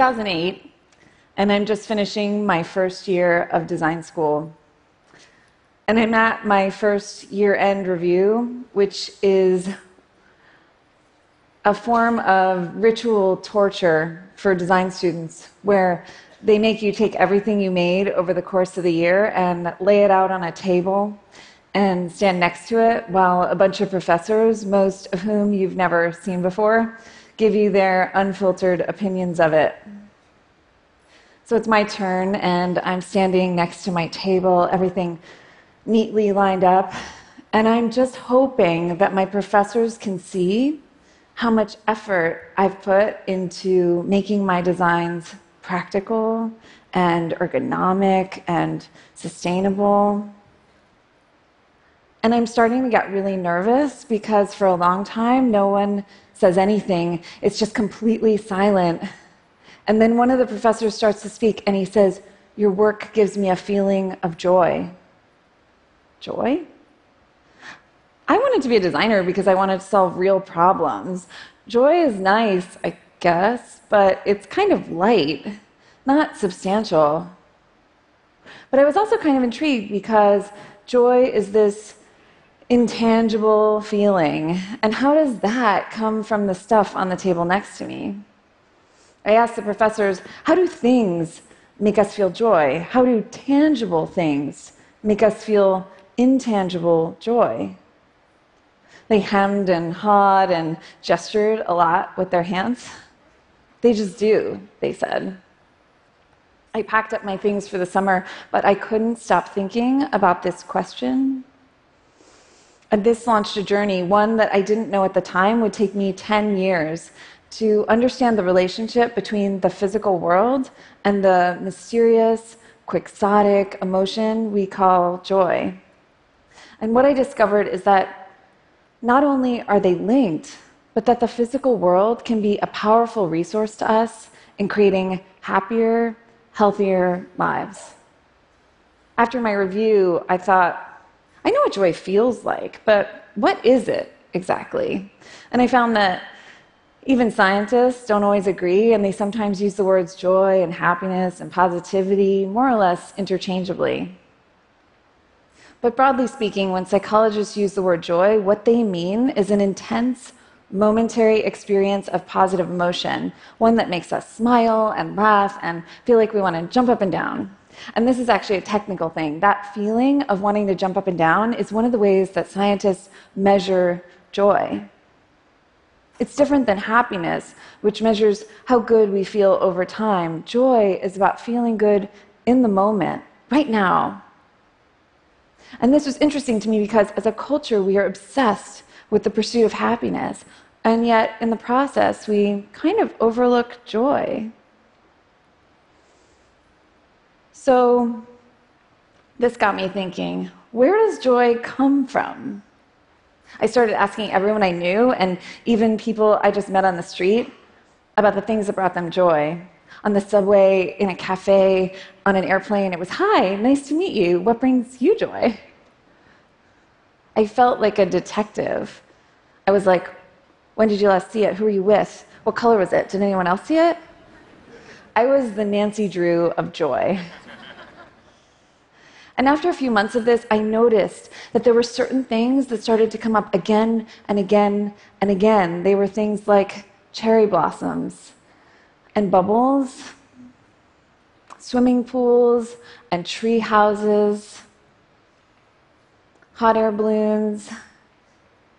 2008, and I'm just finishing my first year of design school. And I'm at my first year end review, which is a form of ritual torture for design students, where they make you take everything you made over the course of the year and lay it out on a table and stand next to it while a bunch of professors, most of whom you've never seen before, give you their unfiltered opinions of it. So it's my turn, and I'm standing next to my table, everything neatly lined up, and I'm just hoping that my professors can see how much effort I've put into making my designs practical and ergonomic and sustainable. And I'm starting to get really nervous because for a long time, no one says anything. It's just completely silent. And then one of the professors starts to speak and he says, Your work gives me a feeling of joy. Joy? I wanted to be a designer because I wanted to solve real problems. Joy is nice, I guess, but it's kind of light, not substantial. But I was also kind of intrigued because joy is this intangible feeling. And how does that come from the stuff on the table next to me? I asked the professors, how do things make us feel joy? How do tangible things make us feel intangible joy? They hemmed and hawed and gestured a lot with their hands. They just do, they said. I packed up my things for the summer, but I couldn't stop thinking about this question and this launched a journey, one that I didn't know at the time would take me 10 years to understand the relationship between the physical world and the mysterious, quixotic emotion we call joy. And what I discovered is that not only are they linked, but that the physical world can be a powerful resource to us in creating happier, healthier lives. After my review, I thought, I know what joy feels like, but what is it exactly? And I found that even scientists don't always agree, and they sometimes use the words joy and happiness and positivity more or less interchangeably. But broadly speaking, when psychologists use the word joy, what they mean is an intense, momentary experience of positive emotion, one that makes us smile and laugh and feel like we want to jump up and down. And this is actually a technical thing. That feeling of wanting to jump up and down is one of the ways that scientists measure joy. It's different than happiness, which measures how good we feel over time. Joy is about feeling good in the moment, right now. And this was interesting to me because as a culture, we are obsessed with the pursuit of happiness. And yet, in the process, we kind of overlook joy. So this got me thinking where does joy come from? I started asking everyone I knew, and even people I just met on the street, about the things that brought them joy. On the subway, in a cafe, on an airplane, it was, Hi, nice to meet you. What brings you joy? I felt like a detective. I was like, When did you last see it? Who were you with? What color was it? Did anyone else see it? I was the Nancy Drew of joy. And after a few months of this, I noticed that there were certain things that started to come up again and again and again. They were things like cherry blossoms and bubbles, swimming pools and tree houses, hot air balloons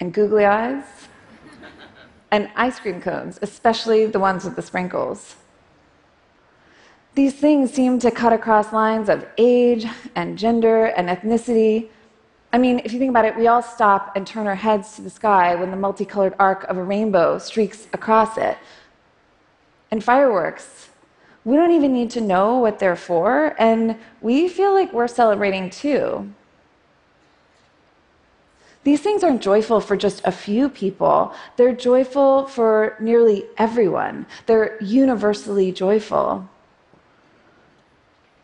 and googly eyes, and ice cream cones, especially the ones with the sprinkles. These things seem to cut across lines of age and gender and ethnicity. I mean, if you think about it, we all stop and turn our heads to the sky when the multicolored arc of a rainbow streaks across it. And fireworks, we don't even need to know what they're for, and we feel like we're celebrating too. These things aren't joyful for just a few people, they're joyful for nearly everyone. They're universally joyful.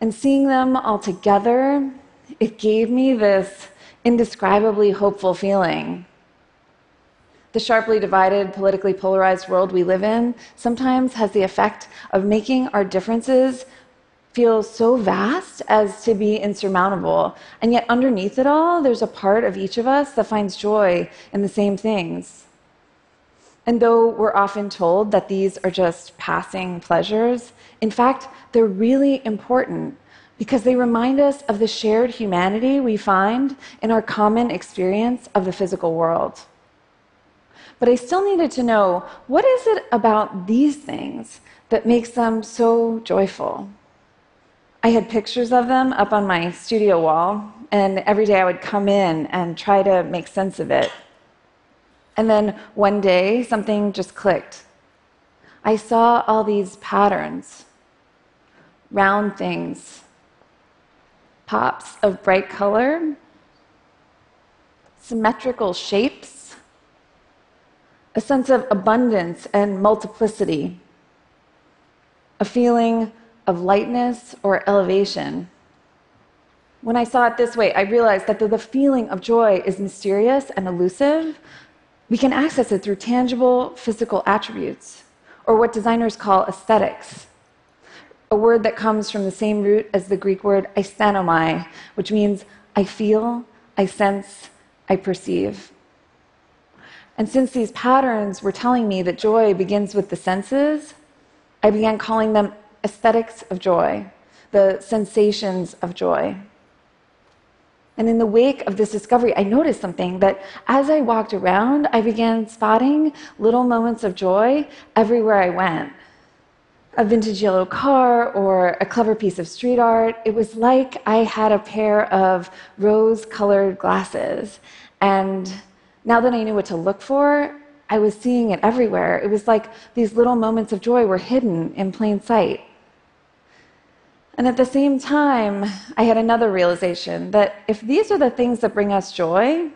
And seeing them all together, it gave me this indescribably hopeful feeling. The sharply divided, politically polarized world we live in sometimes has the effect of making our differences feel so vast as to be insurmountable. And yet, underneath it all, there's a part of each of us that finds joy in the same things. And though we're often told that these are just passing pleasures, in fact, they're really important because they remind us of the shared humanity we find in our common experience of the physical world. But I still needed to know what is it about these things that makes them so joyful? I had pictures of them up on my studio wall, and every day I would come in and try to make sense of it. And then one day, something just clicked. I saw all these patterns. Round things, pops of bright color, symmetrical shapes. A sense of abundance and multiplicity, a feeling of lightness or elevation. When I saw it this way, I realized that the feeling of joy is mysterious and elusive, we can access it through tangible physical attributes, or what designers call aesthetics, a word that comes from the same root as the Greek word aisthenomai, which means I feel, I sense, I perceive. And since these patterns were telling me that joy begins with the senses, I began calling them aesthetics of joy, the sensations of joy. And in the wake of this discovery, I noticed something that as I walked around, I began spotting little moments of joy everywhere I went. A vintage yellow car or a clever piece of street art. It was like I had a pair of rose colored glasses. And now that I knew what to look for, I was seeing it everywhere. It was like these little moments of joy were hidden in plain sight. And at the same time, I had another realization that if these are the things that bring us joy,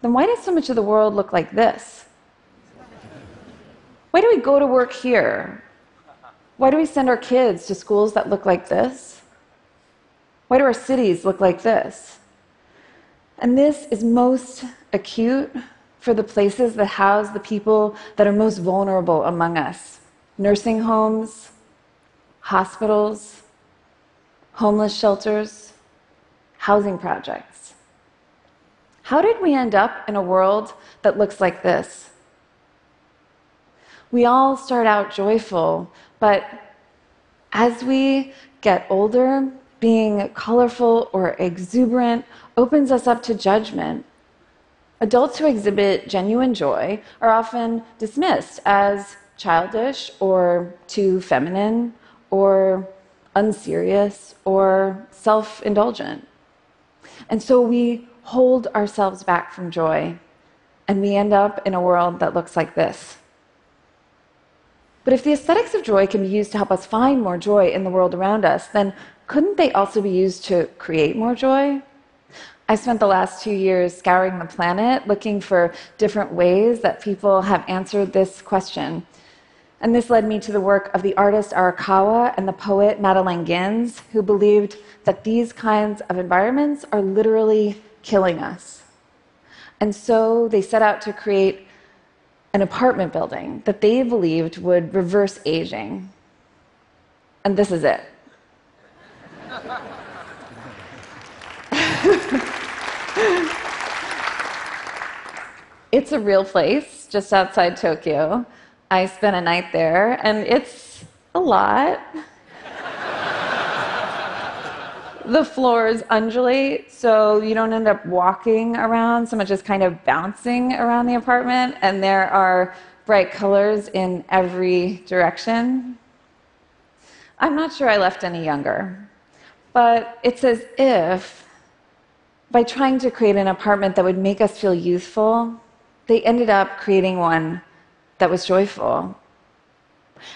then why does so much of the world look like this? Why do we go to work here? Why do we send our kids to schools that look like this? Why do our cities look like this? And this is most acute for the places that house the people that are most vulnerable among us nursing homes, hospitals, homeless shelters, housing projects. How did we end up in a world that looks like this? We all start out joyful, but as we get older, being colorful or exuberant opens us up to judgment Adults who exhibit genuine joy are often dismissed as childish or too feminine or unserious or self indulgent. And so we hold ourselves back from joy and we end up in a world that looks like this. But if the aesthetics of joy can be used to help us find more joy in the world around us, then couldn't they also be used to create more joy? I spent the last two years scouring the planet looking for different ways that people have answered this question. And this led me to the work of the artist Arakawa and the poet Madeleine Gins, who believed that these kinds of environments are literally killing us. And so they set out to create an apartment building that they believed would reverse aging. And this is it. it's a real place just outside Tokyo. I spent a night there, and it's a lot. the floors undulate, so you don't end up walking around so much as kind of bouncing around the apartment, and there are bright colors in every direction. I'm not sure I left any younger, but it's as if by trying to create an apartment that would make us feel youthful, they ended up creating one that was joyful.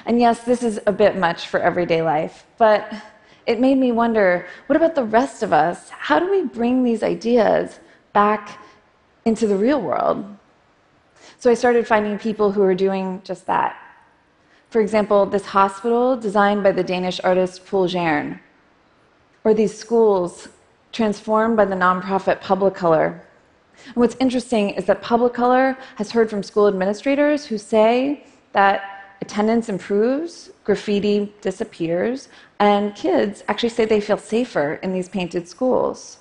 And yes, this is a bit much for everyday life, but it made me wonder what about the rest of us? How do we bring these ideas back into the real world? So I started finding people who were doing just that. For example, this hospital designed by the Danish artist Poul Gernes, or these schools transformed by the nonprofit Publicolor, And what's interesting is that Publicolor has heard from school administrators who say that attendance improves, graffiti disappears, and kids actually say they feel safer in these painted schools.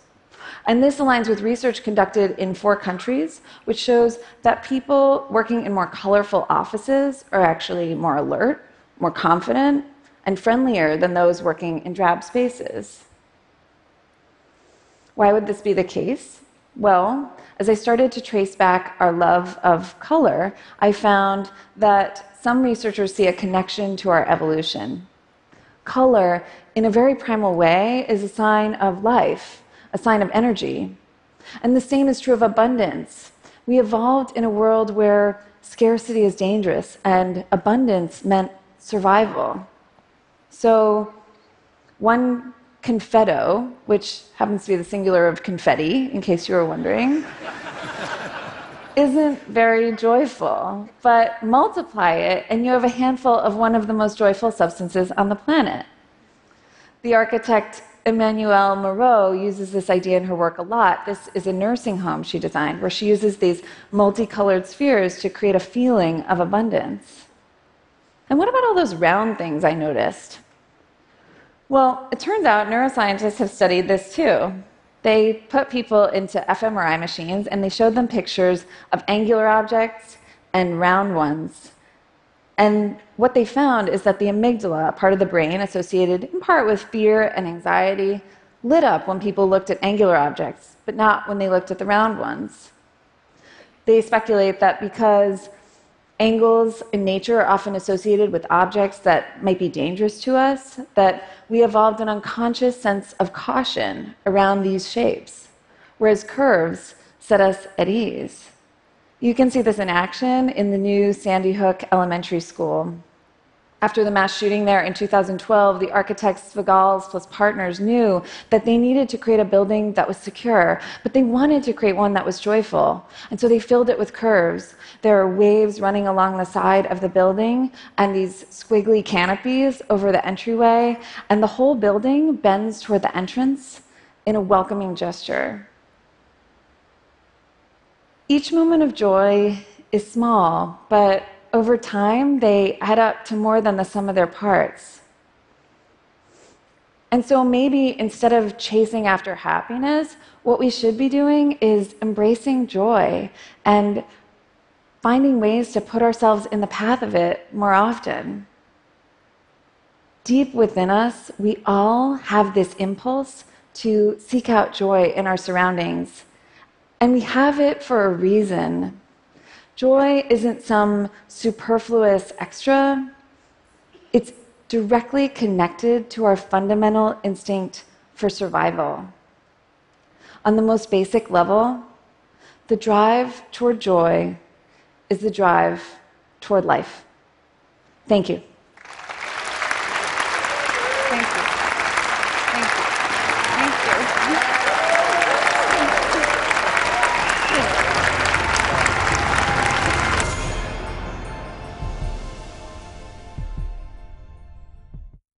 And this aligns with research conducted in four countries, which shows that people working in more colorful offices are actually more alert, more confident, and friendlier than those working in drab spaces. Why would this be the case? Well, as I started to trace back our love of color, I found that some researchers see a connection to our evolution. Color, in a very primal way, is a sign of life, a sign of energy. And the same is true of abundance. We evolved in a world where scarcity is dangerous and abundance meant survival. So, one confetto, which happens to be the singular of confetti, in case you were wondering, isn't very joyful. But multiply it, and you have a handful of one of the most joyful substances on the planet. The architect Emmanuelle Moureaux uses this idea in her work a lot. This is a nursing home she designed, where she uses these multicolored spheres to create a feeling of abundance. And what about all those round things I noticed? Well, it turns out neuroscientists have studied this too. They put people into fMRI machines and they showed them pictures of angular objects and round ones. And what they found is that the amygdala, part of the brain associated in part with fear and anxiety, lit up when people looked at angular objects, but not when they looked at the round ones. They speculate that because angles in nature are often associated with objects that might be dangerous to us, that we evolved an unconscious sense of caution around these shapes, whereas curves set us at ease. You can see this in action in the new Sandy Hook Elementary School. After the mass shooting there in 2012, the architects Svigals plus partners knew that they needed to create a building that was secure, but they wanted to create one that was joyful. And so they filled it with curves. There are waves running along the side of the building and these squiggly canopies over the entryway, and the whole building bends toward the entrance in a welcoming gesture. Each moment of joy is small, but over time, they add up to more than the sum of their parts. And so maybe instead of chasing after happiness, what we should be doing is embracing joy and finding ways to put ourselves in the path of it more often. Deep within us, we all have this impulse to seek out joy in our surroundings. And we have it for a reason. Joy isn't some superfluous extra, it's directly connected to our fundamental instinct for survival. On the most basic level, the drive toward joy is the drive toward life. Thank you.